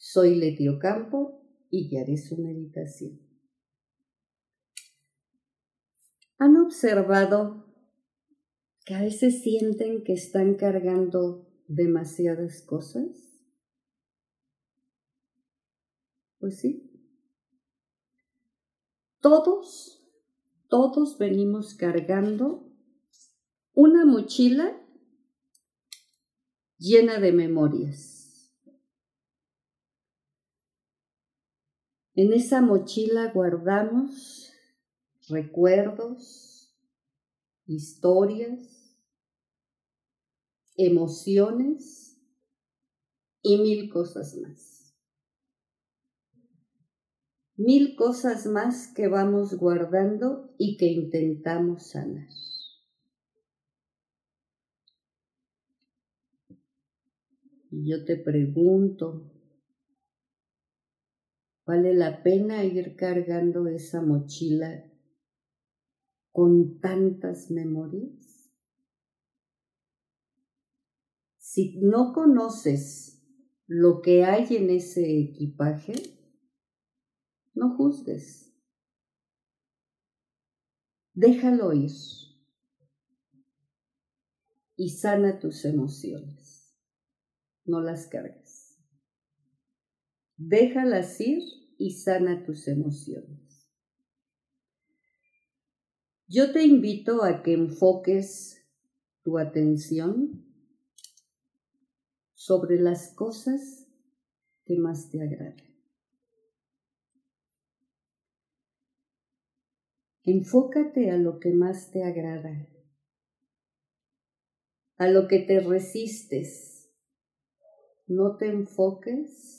Soy Letio Campo y guiaré su meditación. ¿Han observado que a veces sienten que están cargando demasiadas cosas? Pues sí. Todos, todos venimos cargando una mochila llena de memorias. En esa mochila guardamos recuerdos, historias, emociones y mil cosas más. Mil cosas más que vamos guardando y que intentamos sanar. Y yo te pregunto, ¿vale la pena ir cargando esa mochila con tantas memorias? Si no conoces lo que hay en ese equipaje, no juzgues. Déjalo ir y sana tus emociones no las cargues. Déjalas ir y sana tus emociones. Yo te invito a que enfoques tu atención sobre las cosas que más te agradan. Enfócate a lo que más te agrada, a lo que te resistes no te enfoques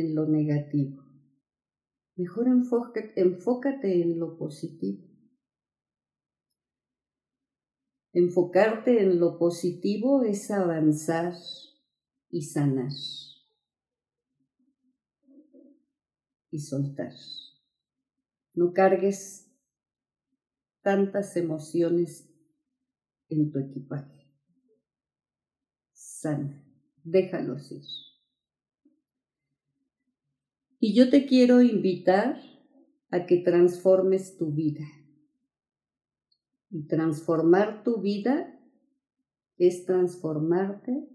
en lo negativo. Mejor enfócate, en lo positivo. Enfocarte en lo positivo es avanzar y sanar y soltar. No cargues tantas emociones en tu equipaje. Sana déjalos ir. Y yo te quiero invitar a que transformes tu vida. Y transformar tu vida es transformarte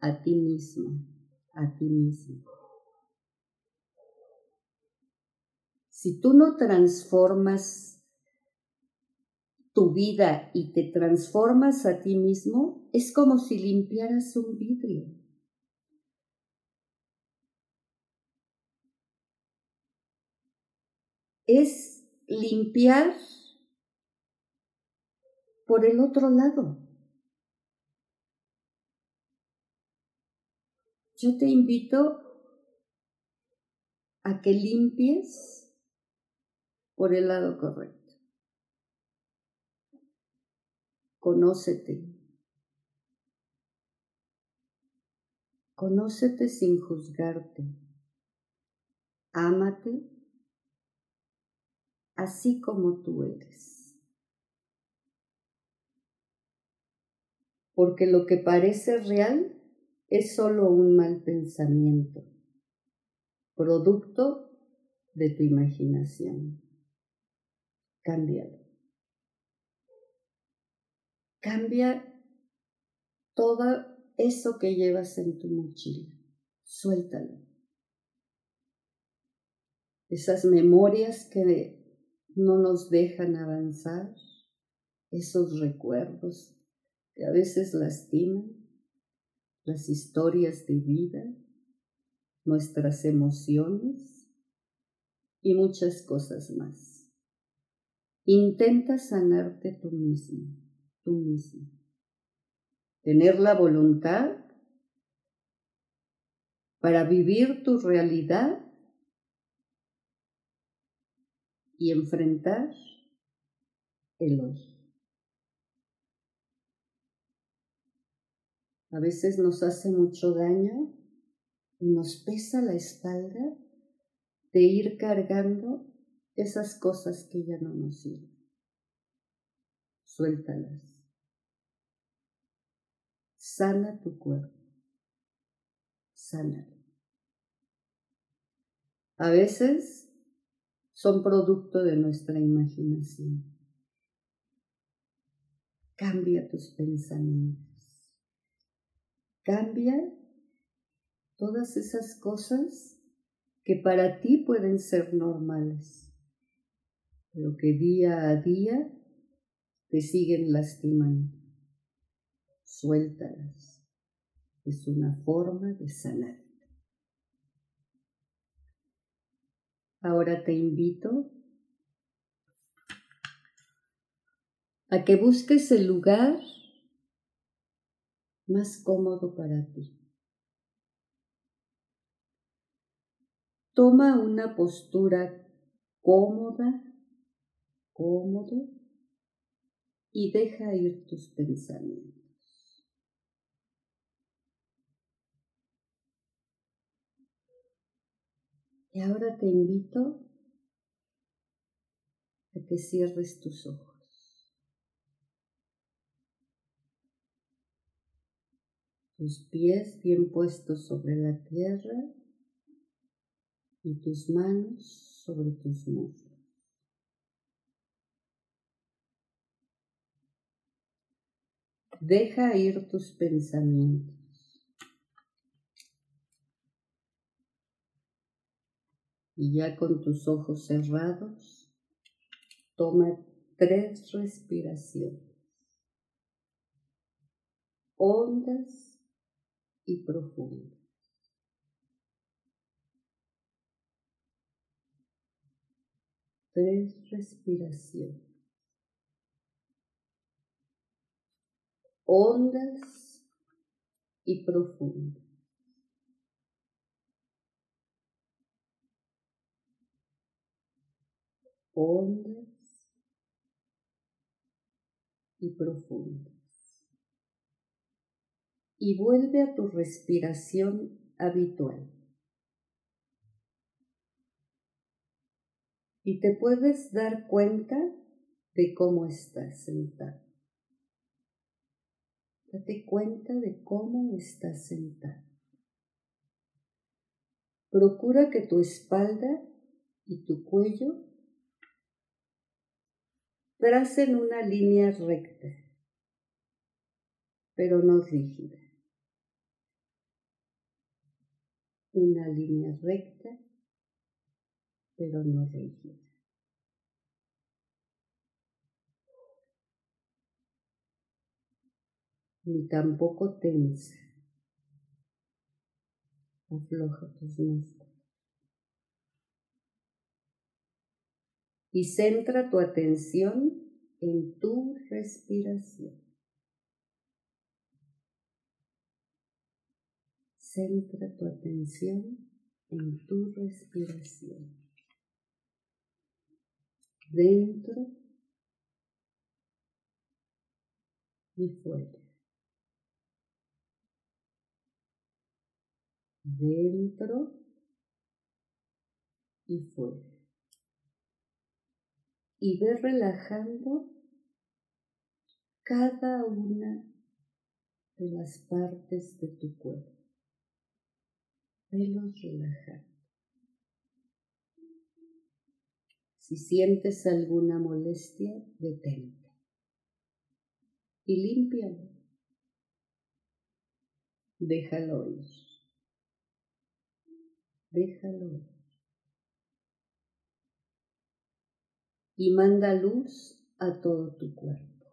a ti mismo, a ti mismo. Si tú no transformas tu vida y te transformas a ti mismo, es como si limpiaras un vidrio. Es limpiar por el otro lado. Yo te invito a que limpies por el lado correcto. Conócete. Conócete sin juzgarte. Ámate así como tú eres. Porque lo que parece real es solo un mal pensamiento, producto de tu imaginación. Cámbialo. Cambia todo eso que llevas en tu mochila. Suéltalo. Esas memorias que no nos dejan avanzar, esos recuerdos que a veces lastiman, las historias de vida, nuestras emociones y muchas cosas más. Intenta sanarte tú mismo mismo. Tener la voluntad para vivir tu realidad y enfrentar el hoy. A veces nos hace mucho daño y nos pesa la espalda de ir cargando esas cosas que ya no nos sirven. Suéltalas. Sana tu cuerpo. Sánalo. A veces son producto de nuestra imaginación. Cambia tus pensamientos. Cambia todas esas cosas que para ti pueden ser normales, pero que día a día te siguen lastimando. Suéltalas. Es una forma de sanar. Ahora te invito a que busques el lugar más cómodo para ti. Toma una postura cómoda, cómodo y deja ir tus pensamientos. Y ahora te invito a que cierres tus ojos. tus pies bien puestos sobre la tierra y tus manos sobre tus muslos. Deja ir tus pensamientos. Y ya con tus ojos cerrados, toma tres respiraciones hondas y profundo. Tres respiraciones. Hondas y profundas. Hondas y profundas y vuelve a tu respiración habitual. Y te puedes dar cuenta de cómo estás sentado. Date cuenta de cómo estás sentado. Procura que tu espalda y tu cuello tracen una línea recta, pero no rígida. una línea recta, pero no rígida. Ni tampoco tensa. Afloja tus músculos. Y centra tu atención en tu respiración. Centra tu atención en tu respiración. Dentro y fuera. Dentro y fuera. Y ve relajando cada una de las partes de tu cuerpo velos relajar. Si sientes alguna molestia, detente y límpialo. Déjalo ir. Déjalo ir. Y manda luz a todo tu cuerpo.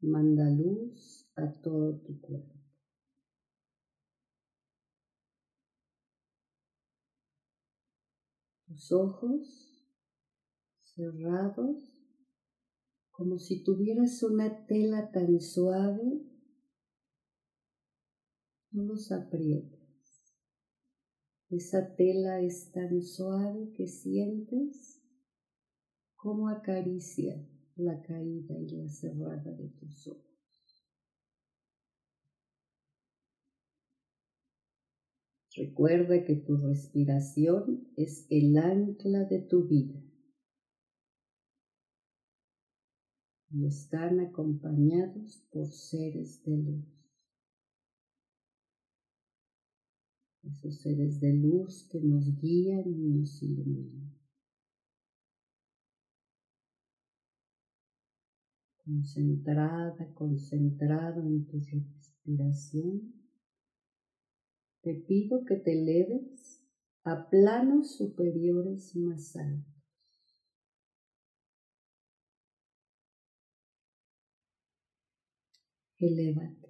Manda luz a todo tu cuerpo. tus ojos cerrados como si tuvieras una tela tan suave No los aprietes. Esa tela es tan suave que sientes cómo acaricia la caída y la cerrada de tus ojos. Recuerda que tu respiración es el ancla de tu vida y están acompañados por seres de luz. Esos seres de luz que nos guían y nos iluminan. Concentrada, concentrado en tu respiración te pido que te eleves a planos superiores más altos. Elévate.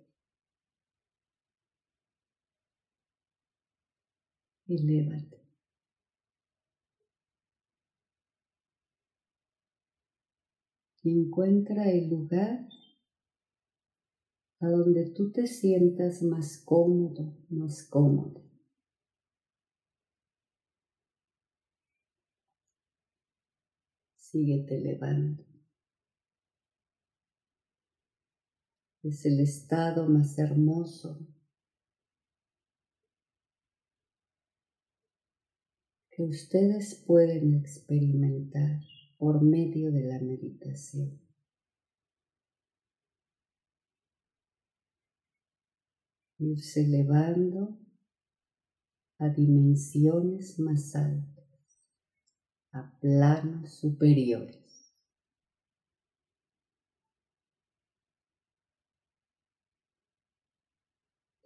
Elévate. encuentra el lugar a donde tú te sientas más cómodo, más cómodo. Síguete elevando. Es el estado más hermoso que ustedes pueden experimentar por medio de la meditación. irse elevando a dimensiones más altas, a planos superiores.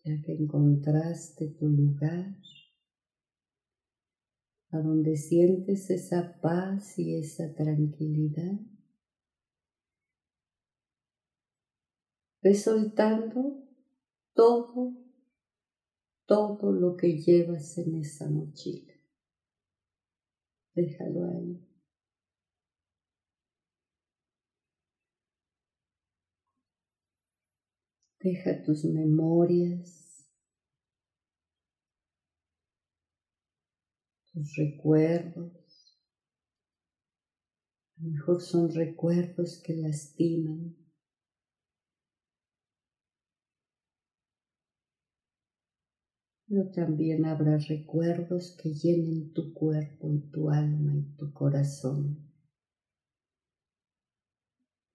Ya que encontraste tu lugar, a donde sientes esa paz y esa tranquilidad, ve soltando todo, todo lo que llevas en esa mochila. Déjalo ahí. Deja tus memorias, tus recuerdos. A lo mejor son recuerdos que lastiman, pero también habrá recuerdos que llenen tu cuerpo y tu alma y tu corazón.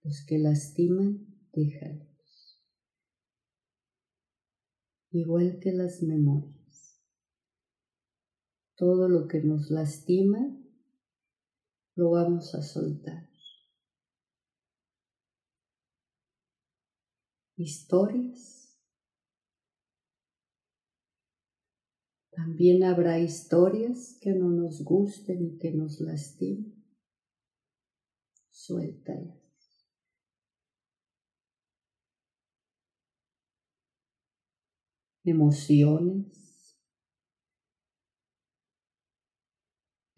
Los que lastiman, déjalos. Igual que las memorias. Todo lo que nos lastima, lo vamos a soltar. Historias También habrá historias que no nos gusten y que nos lastimen. Suéltalas. Emociones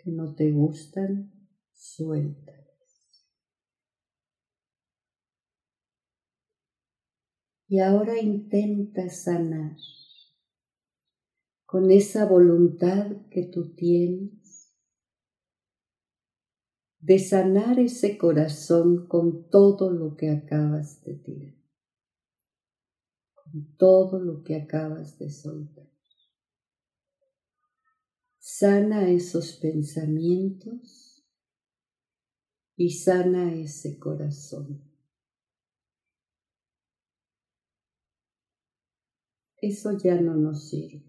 no te gustan, suéltalas. Y ahora intenta sanar con esa voluntad que tú tienes de sanar ese corazón con todo lo que acabas de tirar, con todo lo que acabas de soltar. Sana esos pensamientos y sana ese corazón. Eso ya no nos sirve.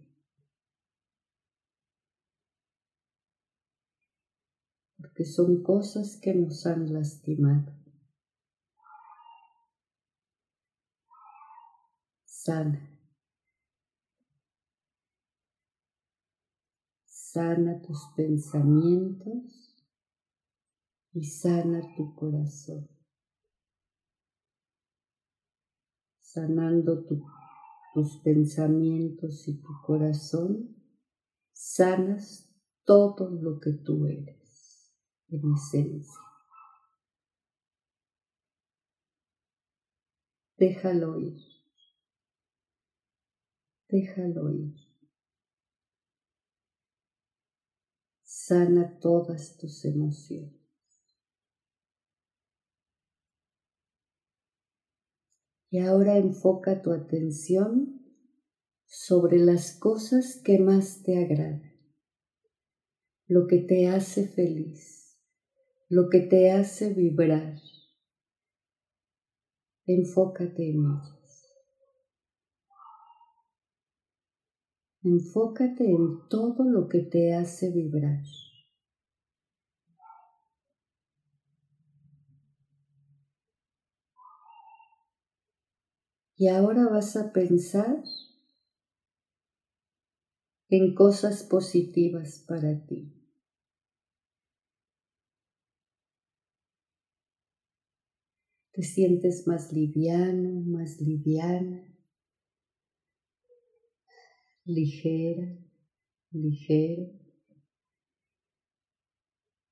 porque son cosas que nos han lastimado. Sana. Sana tus pensamientos y sana tu corazón. Sanando tus pensamientos y tu corazón, sanas todo lo que tú eres en esencia. Déjalo ir. déjalo ir. Sana todas tus emociones. Y ahora enfoca tu atención sobre las cosas que más te agradan, lo que te hace feliz, lo que te hace vibrar. Enfócate en ellas. Enfócate en todo lo que te hace vibrar. Y ahora vas a pensar en cosas positivas para ti. Te sientes más liviano, más liviana, ligera, ligero.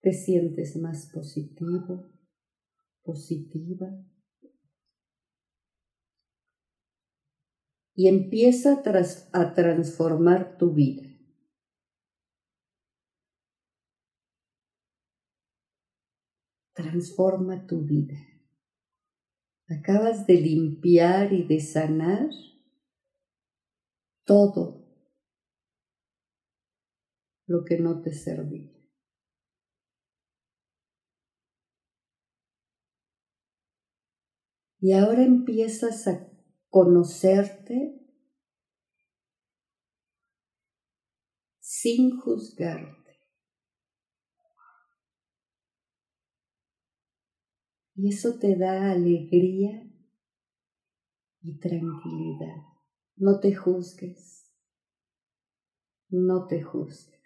Te sientes más positivo, positiva. y empieza a, transformar tu vida. Transforma tu vida. Acabas de limpiar y de sanar todo lo que no te servía. Y ahora empiezas a conocerte sin juzgarte. Y eso te da alegría y tranquilidad. No te juzgues. No te juzgues.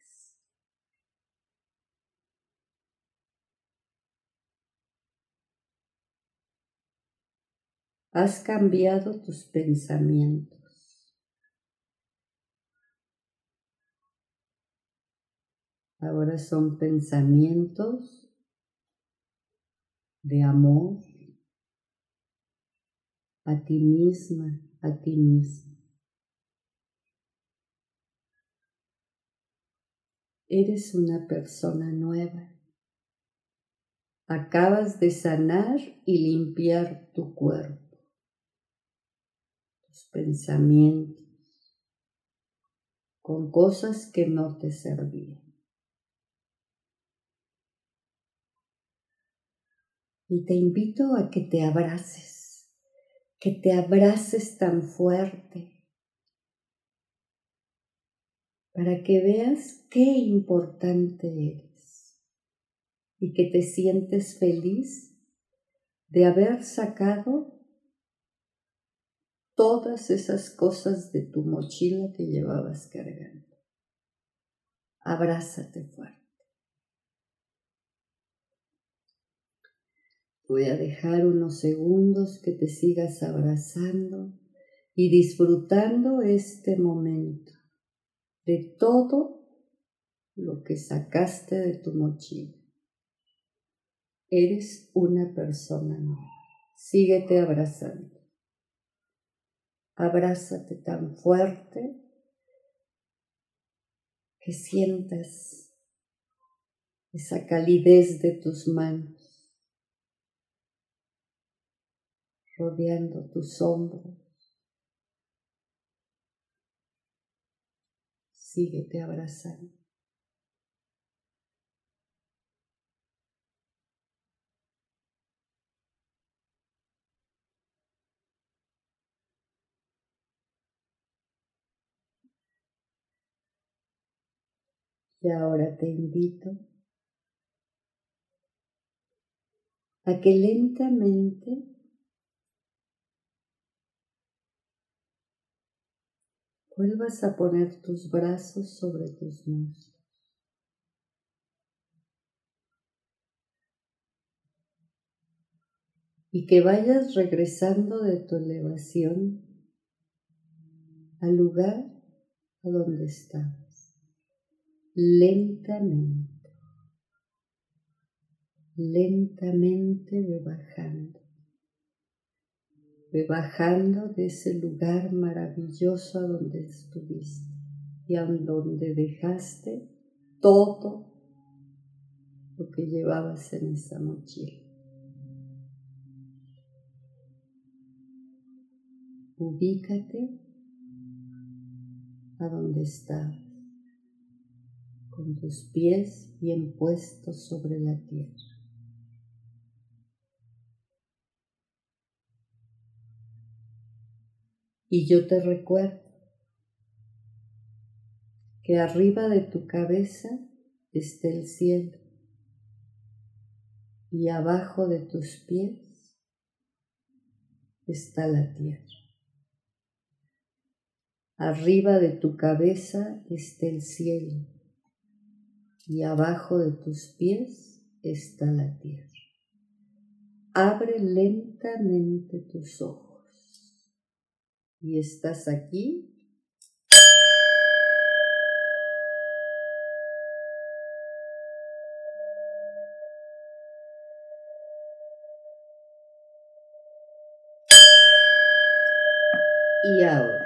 Has cambiado tus pensamientos. Ahora son pensamientos de amor a ti misma, a ti mismo. Eres una persona nueva. Acabas de sanar y limpiar tu cuerpo pensamientos, con cosas que no te servían. Y te invito a que te abraces, que te abraces tan fuerte, para que veas qué importante eres y que te sientes feliz de haber sacado todas esas cosas de tu mochila que llevabas cargando. Abrázate fuerte. Voy a dejar unos segundos que te sigas abrazando y disfrutando este momento de todo lo que sacaste de tu mochila. Eres una persona nueva. Síguete abrazando abrázate tan fuerte que sientas esa calidez de tus manos rodeando tus hombros. Síguete abrazando. Y ahora te invito a que lentamente vuelvas a poner tus brazos sobre tus muslos. Y que vayas regresando de tu elevación al lugar a donde estás lentamente, lentamente bajando. Ve bajando de ese lugar maravilloso a donde estuviste y a donde dejaste todo lo que llevabas en esa mochila. Ubícate a donde estás, con tus pies bien puestos sobre la tierra. Y yo te recuerdo que arriba de tu cabeza está el cielo y abajo de tus pies está la tierra. Arriba de tu cabeza está el cielo y abajo de tus pies está la tierra. Abre lentamente tus ojos y estás aquí y ahora.